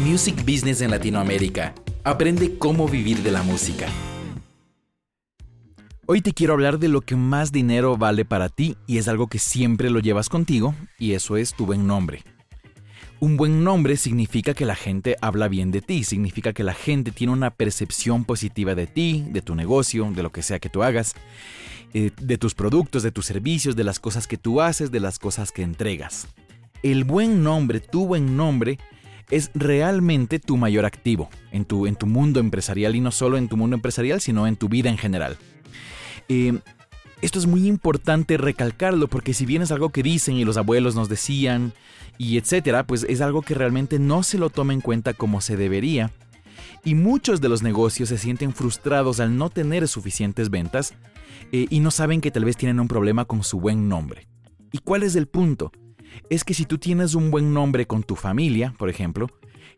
Music Business en Latinoamérica. Aprende cómo vivir de la música. Hoy te quiero hablar de lo que más dinero vale para ti y es algo que siempre lo llevas contigo y eso es tu buen nombre. Un buen nombre significa que la gente habla bien de ti, significa que la gente tiene una percepción positiva de ti, de tu negocio, de lo que sea que tú hagas, eh, de tus productos, de tus servicios, de las cosas que tú haces, de las cosas que entregas. El buen nombre, tu buen nombre, es realmente tu mayor activo en tu, en tu mundo empresarial y no solo en tu mundo empresarial, sino en tu vida en general. Eh, esto es muy importante recalcarlo porque si bien es algo que dicen y los abuelos nos decían y etcétera, pues es algo que realmente no se lo toma en cuenta como se debería. Y muchos de los negocios se sienten frustrados al no tener suficientes ventas eh, y no saben que tal vez tienen un problema con su buen nombre. ¿Y cuál es el punto? Es que si tú tienes un buen nombre con tu familia, por ejemplo,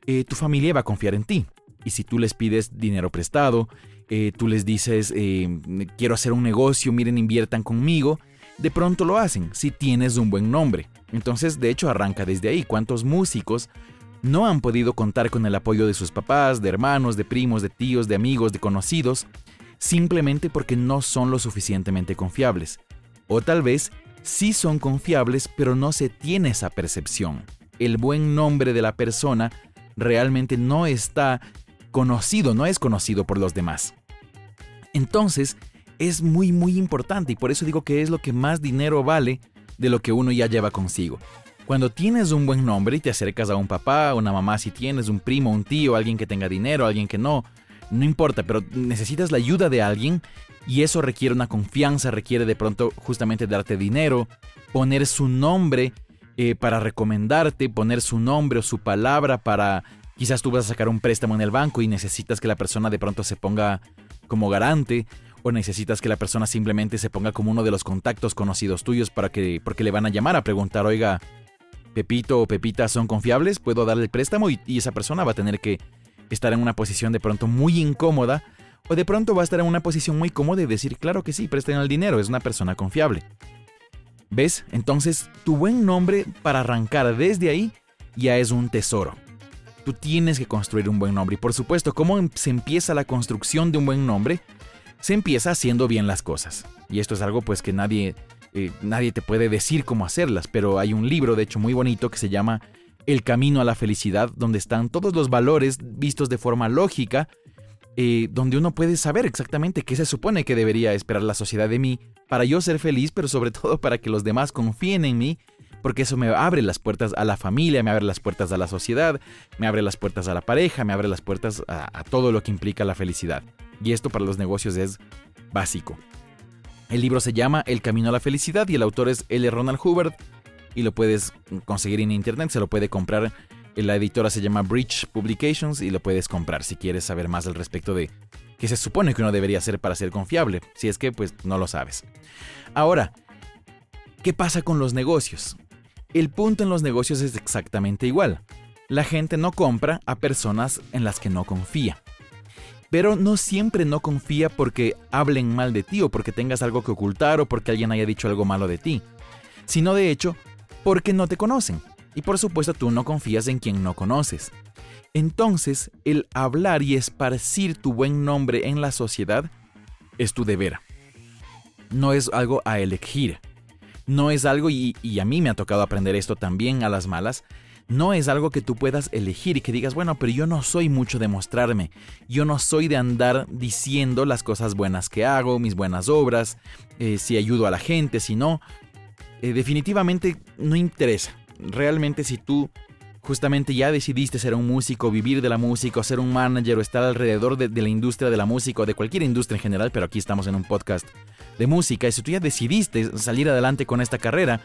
eh, tu familia va a confiar en ti. Y si tú les pides dinero prestado, eh, tú les dices, eh, quiero hacer un negocio, miren, inviertan conmigo, de pronto lo hacen, si tienes un buen nombre. Entonces, de hecho, arranca desde ahí. ¿Cuántos músicos no han podido contar con el apoyo de sus papás, de hermanos, de primos, de tíos, de amigos, de conocidos, simplemente porque no son lo suficientemente confiables? O tal vez sí son confiables, pero no se tiene esa percepción. El buen nombre de la persona realmente no está conocido, no es conocido por los demás. Entonces, es muy muy importante y por eso digo que es lo que más dinero vale de lo que uno ya lleva consigo. Cuando tienes un buen nombre y te acercas a un papá, una mamá, si tienes un primo, un tío, alguien que tenga dinero, alguien que no, no importa, pero necesitas la ayuda de alguien y eso requiere una confianza, requiere de pronto justamente darte dinero, poner su nombre eh, para recomendarte, poner su nombre o su palabra para... Quizás tú vas a sacar un préstamo en el banco y necesitas que la persona de pronto se ponga como garante o necesitas que la persona simplemente se ponga como uno de los contactos conocidos tuyos para que porque le van a llamar a preguntar, "Oiga, Pepito o Pepita son confiables, puedo darle el préstamo" y, y esa persona va a tener que estar en una posición de pronto muy incómoda o de pronto va a estar en una posición muy cómoda y decir, claro que sí, presten el dinero, es una persona confiable. ¿Ves? Entonces, tu buen nombre para arrancar desde ahí ya es un tesoro. Tú tienes que construir un buen nombre. Y por supuesto, ¿cómo em-, se empieza la construcción de un buen nombre? Se empieza haciendo bien las cosas. Y esto es algo pues que nadie, eh, nadie te puede decir cómo hacerlas, pero hay un libro, de hecho, muy bonito que se llama El Camino a la Felicidad, donde están todos los valores vistos de forma lógica eh, donde uno puede saber exactamente qué se supone que debería esperar la sociedad de mí para yo ser feliz, pero sobre todo para que los demás confíen en mí, porque eso me abre las puertas a la familia, me abre las puertas a la sociedad, me abre las puertas a la pareja, me abre las puertas a, a todo lo que implica la felicidad. Y esto para los negocios es básico. El libro se llama El Camino a la Felicidad y el autor es L. Ronald Hubbard y lo puedes conseguir en internet, se lo puede comprar la editora se llama Bridge Publications y lo puedes comprar si quieres saber más al respecto de qué se supone que uno debería hacer para ser confiable, si es que pues no lo sabes. Ahora, ¿qué pasa con los negocios? El punto en los negocios es exactamente igual. La gente no compra a personas en las que no confía. Pero no siempre no confía porque hablen mal de ti o porque tengas algo que ocultar o porque alguien haya dicho algo malo de ti, sino de hecho porque no te conocen. Y por supuesto tú no confías en quien no conoces. Entonces, el hablar y esparcir tu buen nombre en la sociedad es tu deber. No es algo a elegir. No es algo, y, a mí me ha tocado aprender esto también a las malas, no es algo que tú puedas elegir y que digas, bueno, pero yo no soy mucho de mostrarme, yo no soy de andar diciendo las cosas buenas que hago, mis buenas obras, eh, si ayudo a la gente, si no. Eh, definitivamente no interesa realmente si tú justamente ya decidiste ser un músico, vivir de la música, o ser un manager o estar alrededor de, la industria de la música o de cualquier industria en general, pero aquí estamos en un podcast de música, y si tú ya decidiste salir adelante con esta carrera,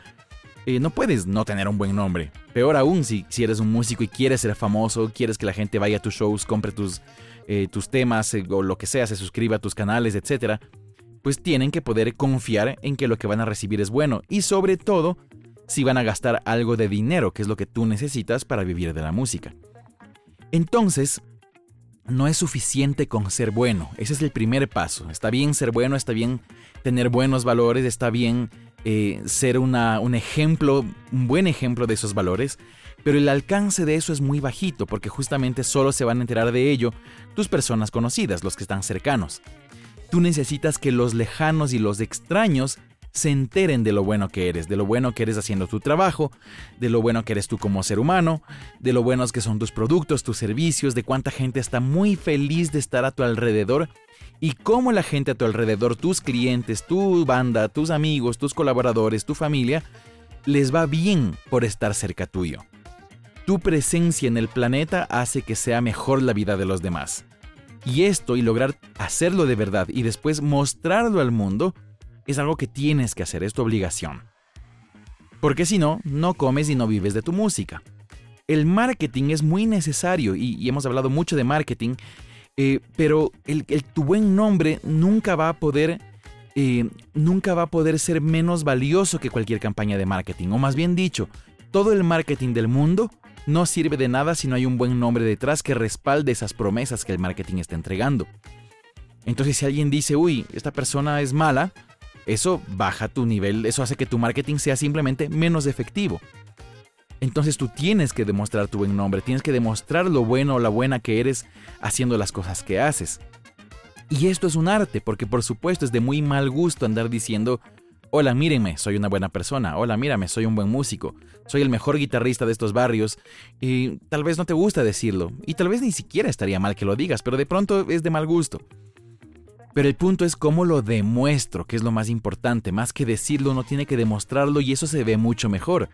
eh, no puedes no tener un buen nombre. Peor aún si, si eres un músico y quieres ser famoso, quieres que la gente vaya a tus shows, compre tus, eh, tus temas eh, o lo que sea, se suscriba a tus canales, etc. Pues tienen que poder confiar en que lo que van a recibir es bueno y sobre todo si van a gastar algo de dinero, que es lo que tú necesitas para vivir de la música. Entonces, no es suficiente con ser bueno, ese es el primer paso. Está bien ser bueno, está bien tener buenos valores, está bien eh, ser un ejemplo, un buen ejemplo de esos valores, Pero el alcance de eso es muy bajito porque justamente solo se van a enterar de ello tus personas conocidas, los que están cercanos. Tú necesitas que los lejanos y los extraños se enteren de lo bueno que eres, de lo bueno que eres haciendo tu trabajo, de lo bueno que eres tú como ser humano, de lo buenos que son tus productos, tus servicios, de cuánta gente está muy feliz de estar a tu alrededor y cómo la gente a tu alrededor, tus clientes, tu banda, tus amigos, tus colaboradores, tu familia, les va bien por estar cerca tuyo. Tu presencia en el planeta hace que sea mejor la vida de los demás. Y esto y lograr hacerlo de verdad y después mostrarlo al mundo es algo que tienes que hacer, es tu obligación. Porque si no, no comes y no vives de tu música. El marketing es muy necesario y, hemos hablado mucho de marketing, eh, pero el, tu buen nombre nunca va a poder eh, nunca va a poder ser menos valioso que cualquier campaña de marketing. O más bien dicho, todo el marketing del mundo no sirve de nada si no hay un buen nombre detrás que respalde esas promesas que el marketing está entregando. Entonces si alguien dice, uy, esta persona es mala, eso baja tu nivel, eso hace que tu marketing sea simplemente menos efectivo. Entonces tú tienes que demostrar tu buen nombre, tienes que demostrar lo bueno o la buena que eres haciendo las cosas que haces. Y esto es un arte, porque por supuesto es de muy mal gusto andar diciendo, hola, mírenme, soy una buena persona, hola, mírame, soy un buen músico, soy el mejor guitarrista de estos barrios, y tal vez no te gusta decirlo, y tal vez ni siquiera estaría mal que lo digas, pero de pronto es de mal gusto. Pero el punto es cómo lo demuestro, que es lo más importante. Más que decirlo, uno tiene que demostrarlo y eso se ve mucho mejor.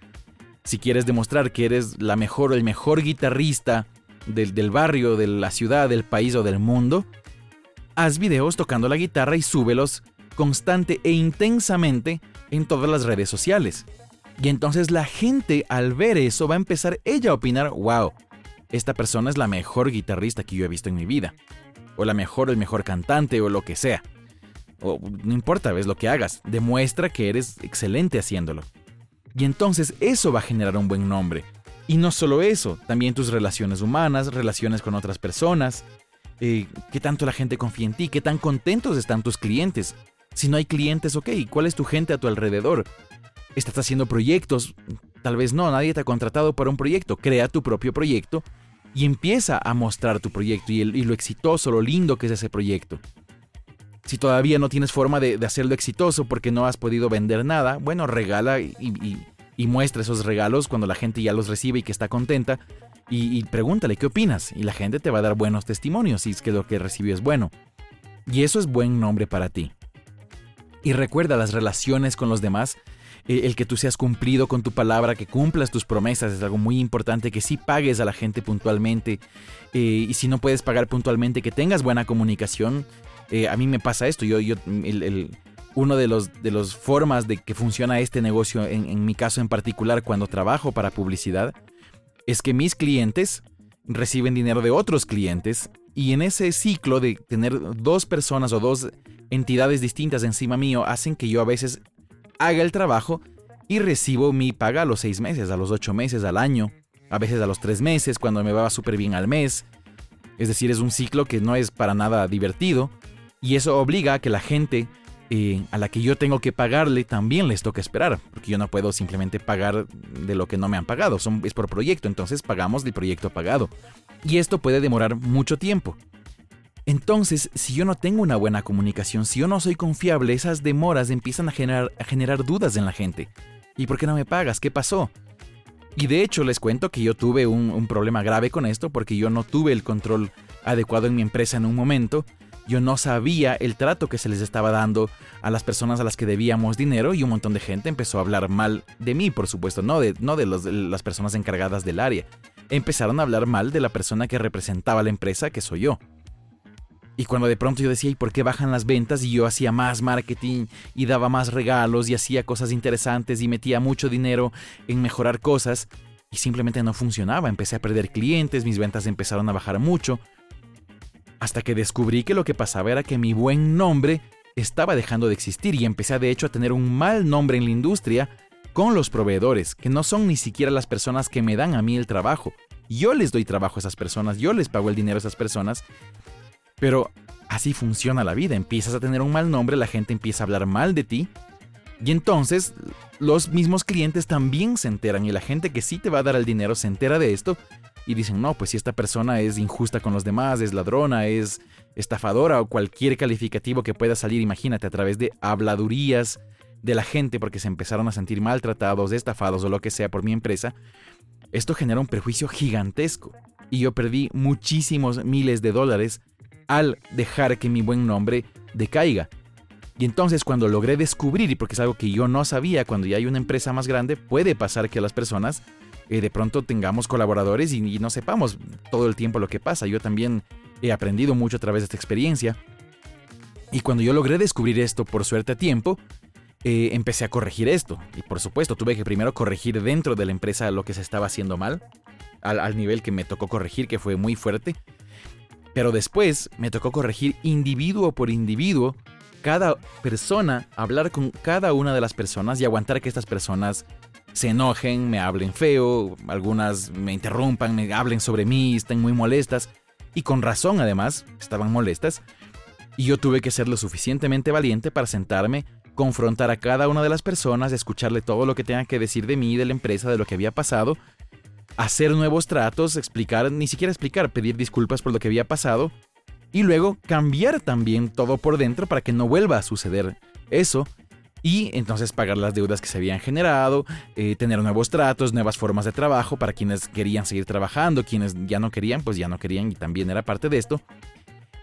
Si quieres demostrar que eres la mejor o el mejor guitarrista del, del barrio, de la ciudad, del país o del mundo, haz videos tocando la guitarra y súbelos constante e intensamente en todas las redes sociales. Y entonces la gente al ver eso va a empezar ella a opinar, wow, esta persona es la mejor guitarrista que yo he visto en mi vida o la mejor el mejor cantante o lo que sea. O no importa, ves lo que hagas, demuestra que eres excelente haciéndolo. Y entonces eso va a generar un buen nombre. Y no solo eso, también tus relaciones humanas, relaciones con otras personas, eh, qué tanto la gente confía en ti, qué tan contentos están tus clientes. Si no hay clientes, ok, ¿cuál es tu gente a tu alrededor? ¿Estás haciendo proyectos? Tal vez no, nadie te ha contratado para un proyecto. Crea tu propio proyecto y empieza a mostrar tu proyecto y, lo exitoso, lo lindo que es ese proyecto. Si todavía no tienes forma de, hacerlo exitoso porque no has podido vender nada, bueno, regala y, muestra esos regalos cuando la gente ya los recibe y que está contenta. Y, pregúntale qué opinas. Y la gente te va a dar buenos testimonios si es que lo que recibió es bueno. Y eso es buen nombre para ti. Y recuerda, las relaciones con los demás eh, el que tú seas cumplido con tu palabra, que cumplas tus promesas, es algo muy importante, que sí pagues a la gente puntualmente eh, y si no puedes pagar puntualmente, que tengas buena comunicación. Eh, a mí me pasa esto, yo, yo uno de los, de los formas de que funciona este negocio, en mi caso en particular, cuando trabajo para publicidad, es que mis clientes reciben dinero de otros clientes y en ese ciclo de tener dos personas o dos entidades distintas encima mío hacen que yo a veces haga el trabajo y recibo mi paga a los seis meses, a los ocho meses, al año, a veces a los tres meses, cuando me va súper bien al mes. Es decir, es un ciclo que no es para nada divertido y eso obliga a que la gente eh, a la que yo tengo que pagarle también les toque esperar, porque yo no puedo simplemente pagar de lo que no me han pagado, Son, es por proyecto, entonces pagamos del proyecto pagado. Y esto puede demorar mucho tiempo. Entonces, si yo no tengo una buena comunicación, si yo no soy confiable, esas demoras empiezan a generar, generar dudas en la gente. ¿Y por qué no me pagas? ¿Qué pasó? Y de hecho les cuento que yo tuve un, problema grave con esto porque yo no tuve el control adecuado en mi empresa en un momento. Yo no sabía el trato que se les estaba dando a las personas a las que debíamos dinero y un montón de gente empezó a hablar mal de mí, por supuesto, no de, no de las personas encargadas del área. Empezaron a hablar mal de la persona que representaba la empresa, que soy yo. Y cuando de pronto yo decía, ¿y por qué bajan las ventas? Y yo hacía más marketing y daba más regalos y hacía cosas interesantes y metía mucho dinero en mejorar cosas y simplemente no funcionaba. Empecé a perder clientes, mis ventas empezaron a bajar mucho. Hasta que descubrí que lo que pasaba era que mi buen nombre estaba dejando de existir y empecé de hecho a tener un mal nombre en la industria con los proveedores, que no son ni siquiera las personas que me dan a mí el trabajo. Yo les doy trabajo a esas personas, yo les pago el dinero a esas personas, pero así funciona la vida. Empiezas a tener un mal nombre, la gente empieza a hablar mal de ti. Y entonces los mismos clientes también se enteran y la gente que sí te va a dar el dinero se entera de esto y dicen, no, pues si esta persona es injusta con los demás, es ladrona, es estafadora o cualquier calificativo que pueda salir, imagínate, a través de habladurías de la gente porque se empezaron a sentir maltratados, estafados o lo que sea por mi empresa, esto genera un perjuicio gigantesco. Y yo perdí muchísimos miles de dólares al dejar que mi buen nombre decaiga. Y entonces cuando logré descubrir, y porque es algo que yo no sabía, cuando ya hay una empresa más grande, puede pasar que las personas eh, de pronto tengamos colaboradores y, no sepamos todo el tiempo lo que pasa. Yo también he aprendido mucho a través de esta experiencia. Y cuando yo logré descubrir esto por suerte a tiempo, eh, empecé a corregir esto. Y por supuesto, tuve que primero corregir dentro de la empresa lo que se estaba haciendo mal, al, nivel que me tocó corregir, que fue muy fuerte. Pero después me tocó corregir individuo por individuo cada persona, hablar con cada una de las personas y aguantar que estas personas se enojen, me hablen feo, algunas me interrumpan, me hablen sobre mí, estén muy molestas. Y con razón además, estaban molestas. Y yo tuve que ser lo suficientemente valiente para sentarme confrontar a cada una de las personas, escucharle todo lo que tengan que decir de mí, de la empresa, de lo que había pasado, hacer nuevos tratos, explicar, ni siquiera explicar, pedir disculpas por lo que había pasado y luego cambiar también todo por dentro para que no vuelva a suceder eso y entonces pagar las deudas que se habían generado, eh, tener nuevos tratos, nuevas formas de trabajo para quienes querían seguir trabajando, quienes ya no querían, pues ya no querían y también era parte de esto.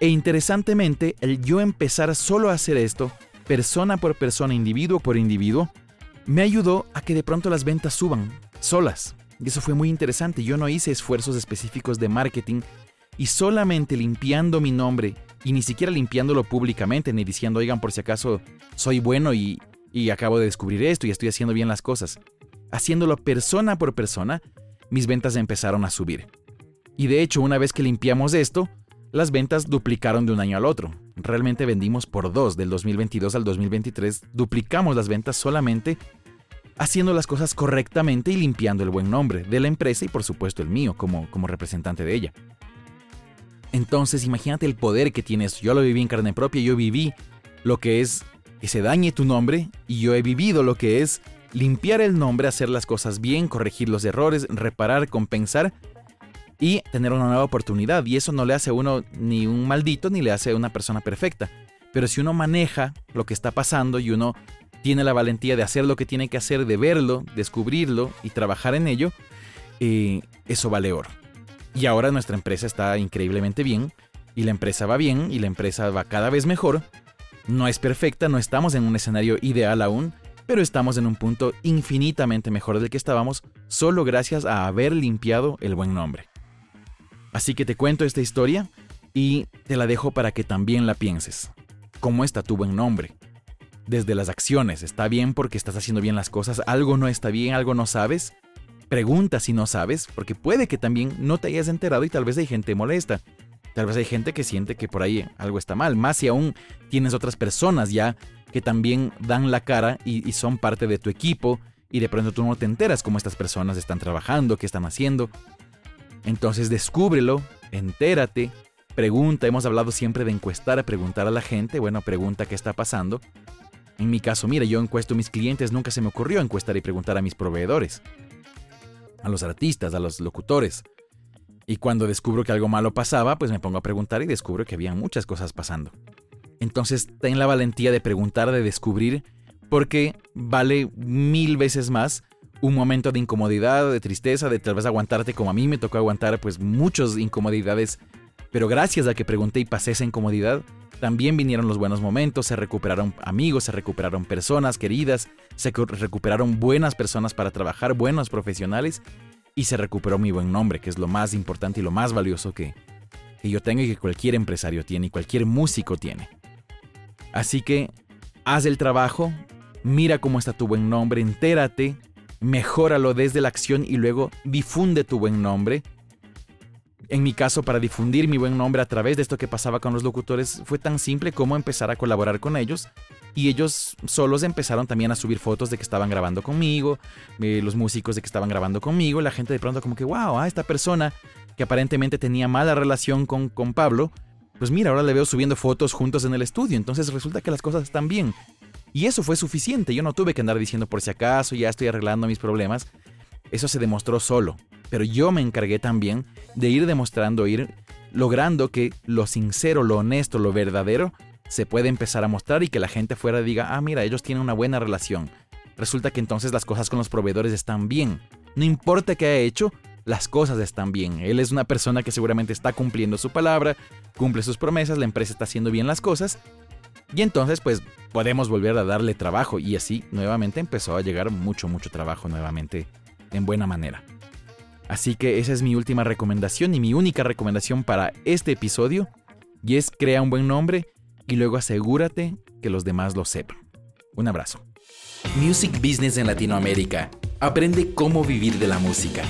E interesantemente, el yo empezar solo a hacer esto persona por persona, individuo por individuo, me ayudó a que de pronto las ventas suban solas. Y eso fue muy interesante. Yo no hice esfuerzos específicos de marketing y solamente limpiando mi nombre y ni siquiera limpiándolo públicamente ni diciendo, oigan, por si acaso soy bueno y, y acabo de descubrir esto y estoy haciendo bien las cosas. Haciéndolo persona por persona, mis ventas empezaron a subir. Y de hecho, una vez que limpiamos esto, las ventas duplicaron de un año al otro. Realmente vendimos por dos del 2022 al 2023, duplicamos las ventas solamente haciendo las cosas correctamente y limpiando el buen nombre de la empresa y por supuesto el mío como, como representante de ella. Entonces imagínate el poder que tienes. Yo lo viví en carne propia, yo viví lo que es que se dañe tu nombre y yo he vivido lo que es limpiar el nombre, hacer las cosas bien, corregir los errores, reparar, compensar y tener una nueva oportunidad. Y eso no le hace a uno ni un maldito ni le hace a una persona perfecta. Pero si uno maneja lo que está pasando y uno tiene la valentía de hacer lo que tiene que hacer, de verlo, descubrirlo y trabajar en ello, eh, eso vale oro. Y ahora nuestra empresa está increíblemente bien, y la empresa va bien, y la empresa va cada vez mejor. No es perfecta, no estamos en un escenario ideal aún, pero estamos en un punto infinitamente mejor del que estábamos solo gracias a haber limpiado el buen nombre. Así que te cuento esta historia y te la dejo para que también la pienses. ¿Cómo está tu buen nombre? Desde las acciones, ¿está bien porque estás haciendo bien las cosas? ¿Algo no está bien? ¿Algo no sabes? Pregunta si no sabes, porque puede que también no te hayas enterado y tal vez hay gente molesta. Tal vez hay gente que siente que por ahí algo está mal, más si aún tienes otras personas ya que también dan la cara y, son parte de tu equipo y de pronto tú no te enteras cómo estas personas están trabajando, qué están haciendo. Entonces descúbrelo, entérate, pregunta, hemos hablado siempre de encuestar, preguntar a la gente, bueno, pregunta qué está pasando. En mi caso, mira, yo encuesto a mis clientes, nunca se me ocurrió encuestar y preguntar a mis proveedores, a los artistas, a los locutores. Y cuando descubro que algo malo pasaba, pues me pongo a preguntar y descubro que había muchas cosas pasando. Entonces, ten la valentía de preguntar, de descubrir, porque vale mil veces más un momento de incomodidad, de tristeza, de tal vez aguantarte como a mí me tocó aguantar pues muchas incomodidades, pero gracias a que pregunté y pasé esa incomodidad, también vinieron los buenos momentos, se recuperaron amigos, se recuperaron personas queridas, se recuperaron buenas personas para trabajar, buenos profesionales y se recuperó mi buen nombre, que es lo más importante y lo más valioso que, que yo tengo y que cualquier empresario tiene y cualquier músico tiene. Así que haz el trabajo, mira cómo está tu buen nombre, entérate, mejóralo desde la acción y luego difunde tu buen nombre. En mi caso, para difundir mi buen nombre a través de esto que pasaba con los locutores, fue tan simple como empezar a colaborar con ellos. Y ellos solos empezaron también a subir fotos de que estaban grabando conmigo, eh, los músicos de que estaban grabando conmigo. La gente de pronto como que, wow, a esta persona que aparentemente tenía mala relación con, con Pablo, pues mira, ahora le veo subiendo fotos juntos en el estudio. Entonces resulta que las cosas están bien. Y eso fue suficiente, yo no tuve que andar diciendo por si acaso ya estoy arreglando mis problemas. Eso se demostró solo, pero yo me encargué también de ir demostrando, ir logrando que lo sincero, lo honesto, lo verdadero se puede empezar a mostrar y que la gente fuera diga, ah, mira, ellos tienen una buena relación. Resulta que entonces las cosas con los proveedores están bien. No importa qué haya hecho, las cosas están bien. Él es una persona que seguramente está cumpliendo su palabra, cumple sus promesas, la empresa está haciendo bien las cosas. Y entonces pues podemos volver a darle trabajo y así nuevamente empezó a llegar mucho, mucho trabajo nuevamente en buena manera. Así que esa es mi última recomendación y mi única recomendación para este episodio. Y es crea un buen nombre y luego asegúrate que los demás lo sepan. Un abrazo. Music Business en Latinoamérica. Aprende cómo vivir de la música.